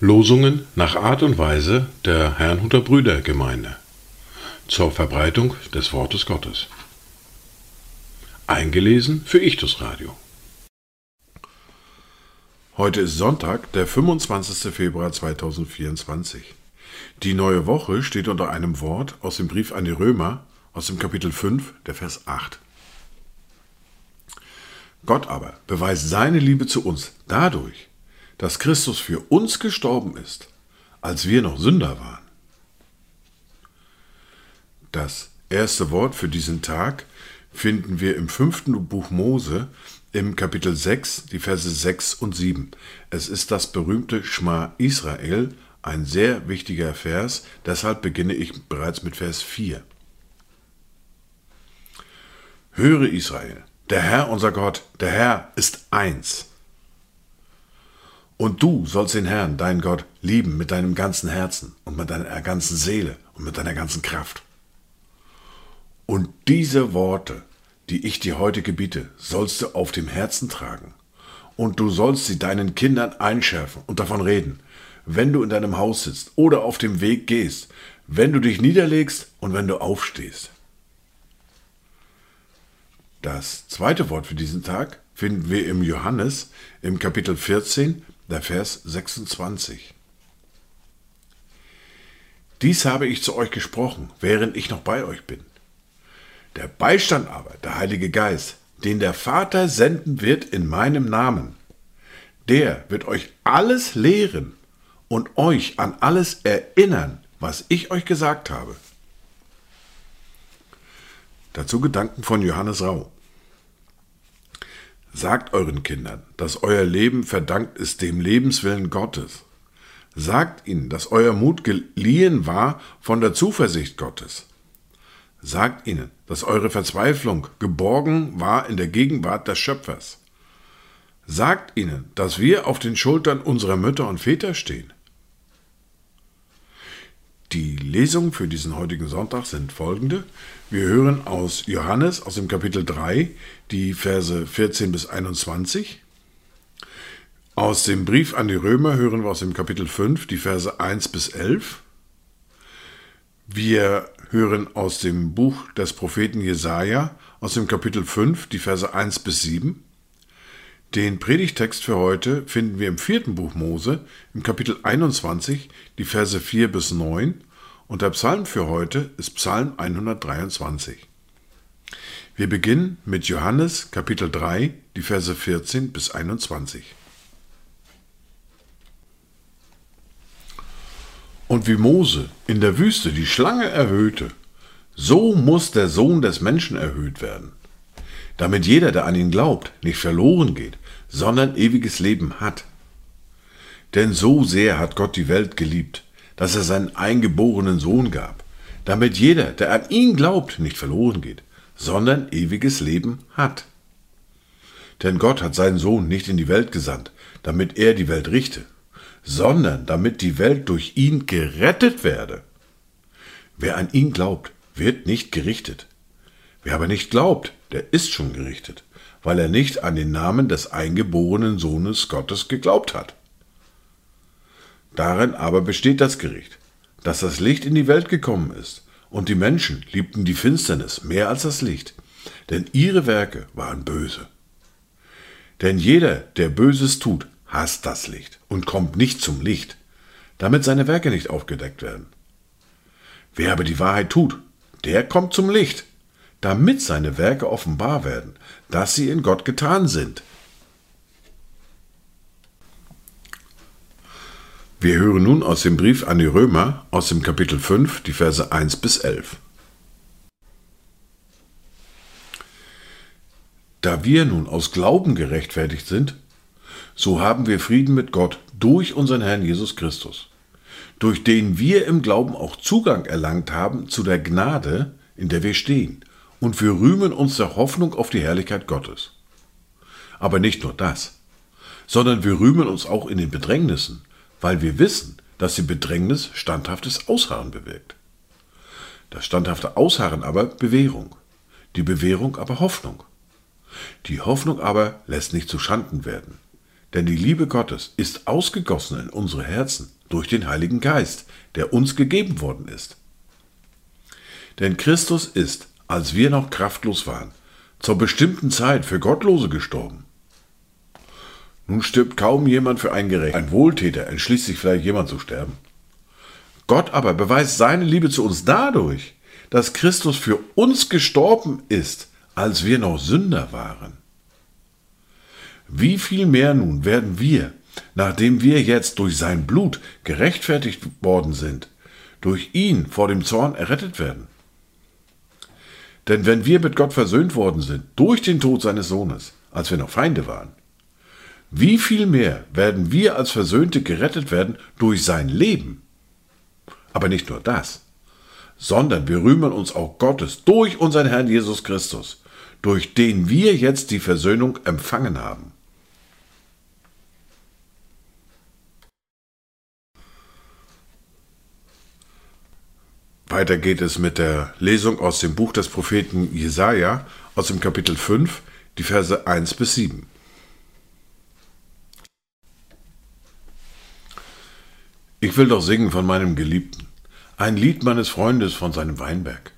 Losungen nach Art und Weise der Herrnhuter Brüdergemeinde zur Verbreitung des Wortes Gottes. Eingelesen für Ichtus Radio. Heute ist Sonntag, der 25. Februar 2024. Die neue Woche steht unter einem Wort aus dem Brief an die Römer aus dem Kapitel 5, der Vers 8. Gott aber beweist seine Liebe zu uns dadurch, dass Christus für uns gestorben ist, als wir noch Sünder waren. Das erste Wort für diesen Tag finden wir im fünften Buch Mose im Kapitel 6, die Verse 6 und 7. Es ist das berühmte Schma Israel, ein sehr wichtiger Vers, deshalb beginne ich bereits mit Vers 4. Höre Israel, der Herr unser Gott, der Herr ist eins. Und du sollst den Herrn, deinen Gott, lieben mit deinem ganzen Herzen und mit deiner ganzen Seele und mit deiner ganzen Kraft. Und diese Worte, die ich dir heute gebiete, sollst du auf dem Herzen tragen. Und du sollst sie deinen Kindern einschärfen und davon reden, wenn du in deinem Haus sitzt oder auf dem Weg gehst, wenn du dich niederlegst und wenn du aufstehst. Das zweite Wort für diesen Tag finden wir im Johannes im Kapitel 14 der Vers 26. Dies habe ich zu euch gesprochen, während ich noch bei euch bin. Der Beistand aber, der Heilige Geist, den der Vater senden wird in meinem Namen, der wird euch alles lehren und euch an alles erinnern, was ich euch gesagt habe. Dazu Gedanken von Johannes Rau. Sagt euren Kindern, dass euer Leben verdankt ist dem Lebenswillen Gottes. Sagt ihnen, dass euer Mut geliehen war von der Zuversicht Gottes. Sagt ihnen, dass eure Verzweiflung geborgen war in der Gegenwart des Schöpfers. Sagt ihnen, dass wir auf den Schultern unserer Mütter und Väter stehen. Die Lesungen für diesen heutigen Sonntag sind folgende. Wir hören aus Johannes aus dem Kapitel 3 die Verse 14 bis 21. Aus dem Brief an die Römer hören wir aus dem Kapitel 5 die Verse 1 bis 11. Wir hören aus dem Buch des Propheten Jesaja aus dem Kapitel 5 die Verse 1 bis 7. Den Predigtext für heute finden wir im vierten Buch Mose im Kapitel 21 die Verse 4 bis 9 und der Psalm für heute ist Psalm 123. Wir beginnen mit Johannes Kapitel 3, die Verse 14 bis 21. Und wie Mose in der Wüste die Schlange erhöhte, so muss der Sohn des Menschen erhöht werden, damit jeder, der an ihn glaubt, nicht verloren geht, sondern ewiges Leben hat. Denn so sehr hat Gott die Welt geliebt, dass er seinen eingeborenen Sohn gab, damit jeder, der an ihn glaubt, nicht verloren geht, sondern ewiges Leben hat. Denn Gott hat seinen Sohn nicht in die Welt gesandt, damit er die Welt richte, sondern damit die Welt durch ihn gerettet werde. Wer an ihn glaubt, wird nicht gerichtet. Wer aber nicht glaubt, der ist schon gerichtet, weil er nicht an den Namen des eingeborenen Sohnes Gottes geglaubt hat. Darin aber besteht das Gericht, dass das Licht in die Welt gekommen ist, und die Menschen liebten die Finsternis mehr als das Licht, denn ihre Werke waren böse. Denn jeder, der Böses tut, hasst das Licht und kommt nicht zum Licht, damit seine Werke nicht aufgedeckt werden. Wer aber die Wahrheit tut, der kommt zum Licht, damit seine Werke offenbar werden, dass sie in Gott getan sind. Wir hören nun aus dem Brief an die Römer aus dem Kapitel 5 die Verse 1 bis 11. Da wir nun aus Glauben gerechtfertigt sind, so haben wir Frieden mit Gott durch unseren Herrn Jesus Christus, durch den wir im Glauben auch Zugang erlangt haben zu der Gnade, in der wir stehen, und wir rühmen uns der Hoffnung auf die Herrlichkeit Gottes. Aber nicht nur das, sondern wir rühmen uns auch in den Bedrängnissen, weil wir wissen, dass die Bedrängnis standhaftes Ausharren bewirkt. Das standhafte Ausharren aber Bewährung, die Bewährung aber Hoffnung Die Hoffnung aber lässt nicht zu Schanden werden. Denn die Liebe Gottes ist ausgegossen in unsere Herzen durch den Heiligen Geist, der uns gegeben worden ist. Denn Christus ist, als wir noch kraftlos waren, zur bestimmten Zeit für Gottlose gestorben. Nun stirbt kaum jemand für ein Gerecht. Ein Wohltäter entschließt sich vielleicht jemand zu sterben. Gott aber beweist seine Liebe zu uns dadurch, dass Christus für uns gestorben ist, als wir noch Sünder waren. Wie viel mehr nun werden wir, nachdem wir jetzt durch sein Blut gerechtfertigt worden sind, durch ihn vor dem Zorn errettet werden? Denn wenn wir mit Gott versöhnt worden sind durch den Tod seines Sohnes, als wir noch Feinde waren, wie viel mehr werden wir als Versöhnte gerettet werden durch sein Leben? Aber nicht nur das, sondern wir rühmen uns auch Gottes durch unseren Herrn Jesus Christus, durch den wir jetzt die Versöhnung empfangen haben. Weiter geht es mit der Lesung aus dem Buch des Propheten Jesaja aus dem Kapitel 5, die Verse 1 bis 7. Ich will doch singen von meinem Geliebten, ein Lied meines Freundes von seinem Weinberg.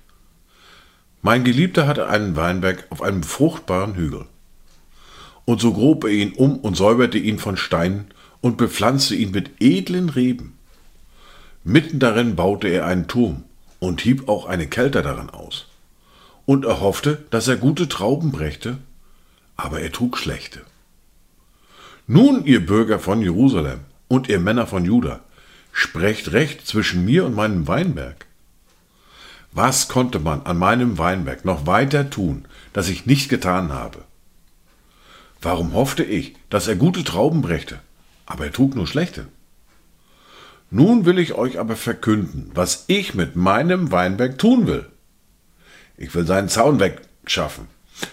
Mein Geliebter hatte einen Weinberg auf einem fruchtbaren Hügel. Und so grub er ihn um und säuberte ihn von Steinen und bepflanzte ihn mit edlen Reben. Mitten darin baute er einen Turm und hieb auch eine Kelter daran aus. Und er hoffte, dass er gute Trauben brächte, aber er trug schlechte. Nun, ihr Bürger von Jerusalem und ihr Männer von Juda, sprecht recht zwischen mir und meinem Weinberg. Was konnte man an meinem Weinberg noch weiter tun, das ich nicht getan habe? Warum hoffte ich, dass er gute Trauben brächte, aber er trug nur schlechte? Nun will ich euch aber verkünden, was ich mit meinem Weinberg tun will. Ich will seinen Zaun wegschaffen,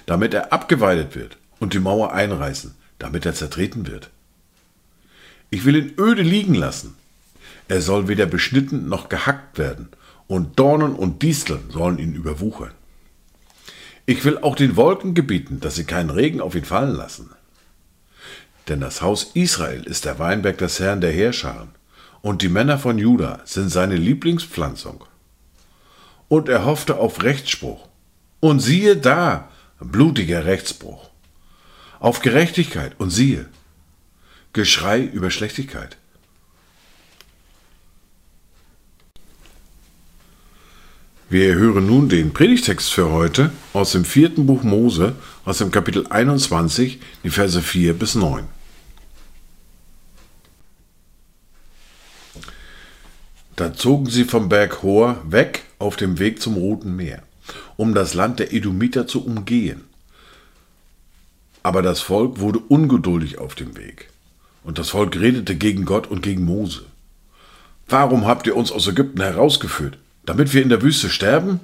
damit er abgeweidet wird, und die Mauer einreißen, damit er zertreten wird. Ich will ihn öde liegen lassen. Er soll weder beschnitten noch gehackt werden, und Dornen und Disteln sollen ihn überwuchern. Ich will auch den Wolken gebieten, dass sie keinen Regen auf ihn fallen lassen. Denn das Haus Israel ist der Weinberg des Herrn der Heerscharen, und die Männer von Juda sind seine Lieblingspflanzung. Und er hoffte auf Rechtsspruch. Und siehe da, blutiger Rechtsbruch. Auf Gerechtigkeit und siehe, Geschrei über Schlechtigkeit. Wir hören nun den Predigtext für heute aus dem vierten Buch Mose, aus dem Kapitel 21, die Verse 4 bis 9. Da zogen sie vom Berg Hor weg auf dem Weg zum Roten Meer, um das Land der Edomiter zu umgehen. Aber das Volk wurde ungeduldig auf dem Weg. Und das Volk redete gegen Gott und gegen Mose. Warum habt ihr uns aus Ägypten herausgeführt? Damit wir in der Wüste sterben?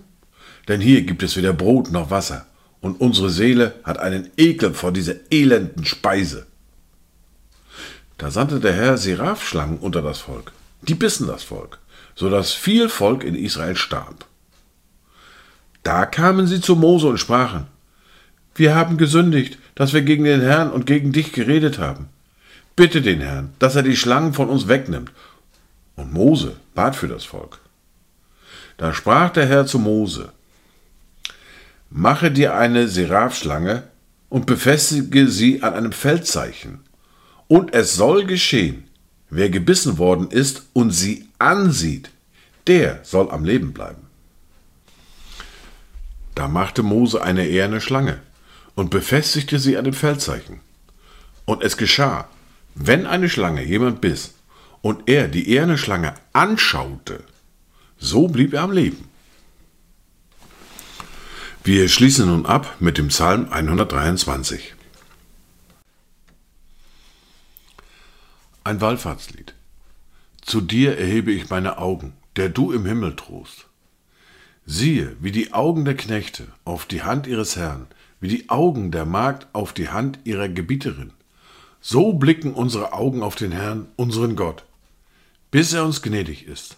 Denn hier gibt es weder Brot noch Wasser, und unsere Seele hat einen Ekel vor dieser elenden Speise. Da sandte der Herr Seraphschlangen unter das Volk. Die bissen das Volk so dass viel Volk in Israel starb. Da kamen sie zu Mose und sprachen, wir haben gesündigt, dass wir gegen den Herrn und gegen dich geredet haben. Bitte den Herrn, dass er die Schlangen von uns wegnimmt. Und Mose bat für das Volk. Da sprach der Herr zu Mose, Mache dir eine Seraphschlange und befestige sie an einem Feldzeichen. Und es soll geschehen, Wer gebissen worden ist und sie ansieht, der soll am Leben bleiben. Da machte Mose eine eherne Schlange und befestigte sie an dem Feldzeichen. Und es geschah, wenn eine Schlange jemand biss und er die eherne Schlange anschaute, so blieb er am Leben. Wir schließen nun ab mit dem Psalm 123. Ein Wallfahrtslied. Zu dir erhebe ich meine Augen, der du im Himmel trost. Siehe, wie die Augen der Knechte auf die Hand ihres Herrn, wie die Augen der Magd auf die Hand ihrer Gebieterin. So blicken unsere Augen auf den Herrn, unseren Gott, bis er uns gnädig ist.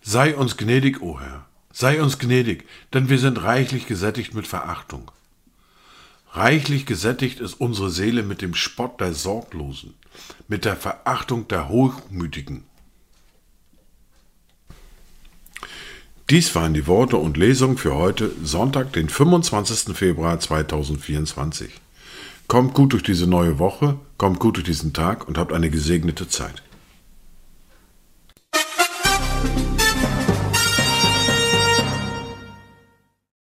Sei uns gnädig, o Herr, sei uns gnädig, denn wir sind reichlich gesättigt mit Verachtung. Reichlich gesättigt ist unsere Seele mit dem Spott der Sorglosen, mit der Verachtung der Hochmütigen. Dies waren die Worte und Lesungen für heute, Sonntag, den 25. Februar 2024. Kommt gut durch diese neue Woche, kommt gut durch diesen Tag und habt eine gesegnete Zeit.